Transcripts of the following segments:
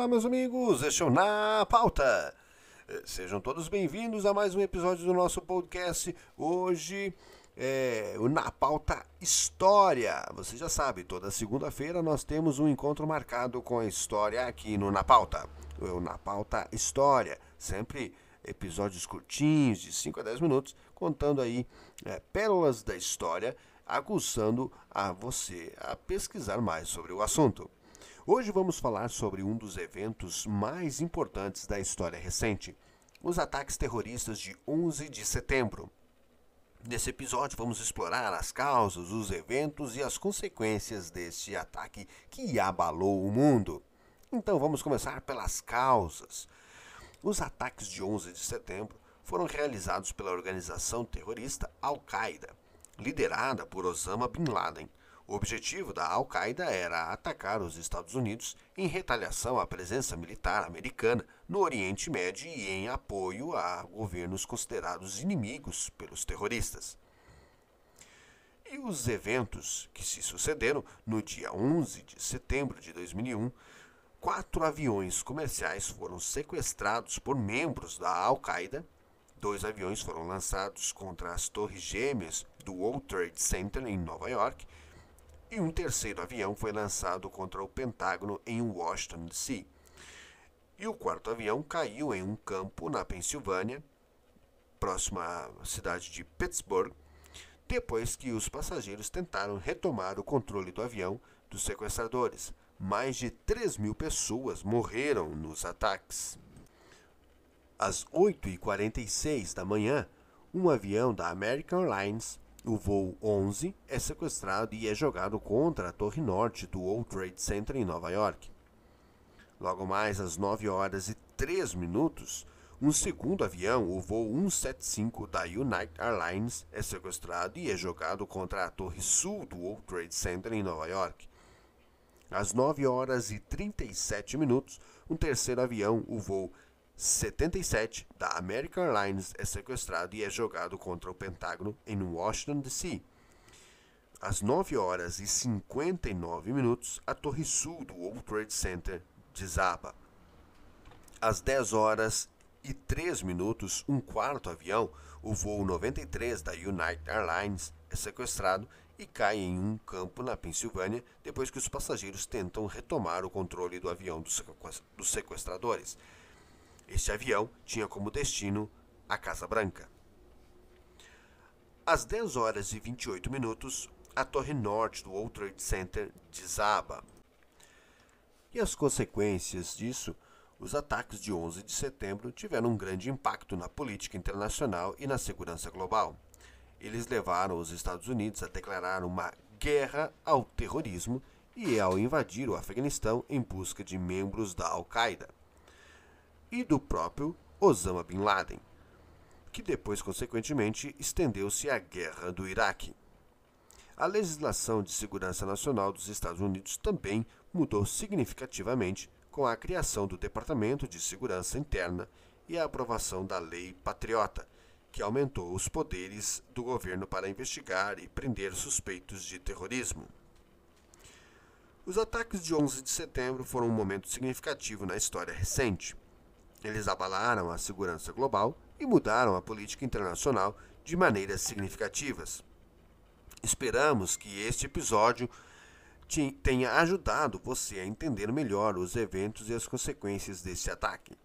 olá, meus amigos. Este é o Na Pauta. Eh, Sejam todos bem-vindos a mais um episódio do nosso podcast. Hoje é o Na Pauta História. Você já sabe, toda segunda-feira nós temos um encontro marcado com a história aqui no Na Pauta. O Na Pauta História. Sempre episódios curtinhos, de 5 a 10 minutos, contando aí é, pérolas da história, aguçando a você a pesquisar mais sobre o assunto. Hoje vamos falar sobre um dos eventos mais importantes da história recente, os ataques terroristas de 11 de setembro. Nesse episódio vamos explorar as causas, os eventos e as consequências deste ataque que abalou o mundo. Então vamos começar pelas causas. Os ataques de 11 de setembro foram realizados pela organização terrorista Al-Qaeda, liderada por Osama Bin Laden. O objetivo da Al-Qaeda era atacar os Estados Unidos em retaliação à presença militar americana no Oriente Médio e em apoio a governos considerados inimigos pelos terroristas. E os eventos que se sucederam no dia 11 de setembro de 2001, quatro aviões comerciais foram sequestrados por membros da Al-Qaeda. Dois aviões foram lançados contra as torres gêmeas do World Trade Center em Nova York e um terceiro avião foi lançado contra o Pentágono em Washington, D.C. E o quarto avião caiu em um campo na Pensilvânia, próximo à cidade de Pittsburgh, depois que os passageiros tentaram retomar o controle do avião dos sequestradores. Mais de 3 mil pessoas morreram nos ataques. Às 8h46 da manhã, um avião da American Airlines o voo 11 é sequestrado e é jogado contra a torre norte do World Trade Center em Nova York. Logo mais às 9 horas e 3 minutos, um segundo avião, o voo 175 da United Airlines, é sequestrado e é jogado contra a torre sul do World Trade Center em Nova York. Às 9 horas e 37 minutos, um terceiro avião, o voo 77 da American Airlines é sequestrado e é jogado contra o Pentágono em Washington, D.C. Às 9 horas e 59 minutos, a torre sul do World Trade Center desaba. Às 10 horas e 3 minutos, um quarto avião, o voo 93 da United Airlines, é sequestrado e cai em um campo na Pensilvânia depois que os passageiros tentam retomar o controle do avião dos sequestradores. Este avião tinha como destino a Casa Branca. Às 10 horas e 28 minutos, a torre norte do World Trade Center desaba. E as consequências disso, os ataques de 11 de setembro tiveram um grande impacto na política internacional e na segurança global. Eles levaram os Estados Unidos a declarar uma guerra ao terrorismo e ao invadir o Afeganistão em busca de membros da Al-Qaeda e do próprio Osama Bin Laden, que depois, consequentemente, estendeu-se à guerra do Iraque. A legislação de segurança nacional dos Estados Unidos também mudou significativamente com a criação do Departamento de Segurança Interna e a aprovação da Lei Patriota, que aumentou os poderes do governo para investigar e prender suspeitos de terrorismo. Os ataques de 11 de setembro foram um momento significativo na história recente. Eles abalaram a segurança global e mudaram a política internacional de maneiras significativas. Esperamos que este episódio tenha ajudado você a entender melhor os eventos e as consequências desse ataque.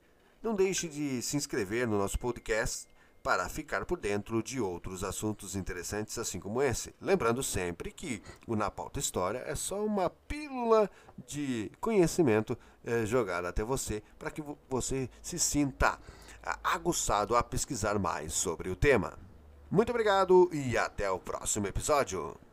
Não deixe de se inscrever no nosso podcast para ficar por dentro de outros assuntos interessantes assim como esse. Lembrando sempre que o Na Pauta História é só uma pílula de conhecimento é, jogada até você para que você se sinta aguçado a pesquisar mais sobre o tema. Muito obrigado e até o próximo episódio.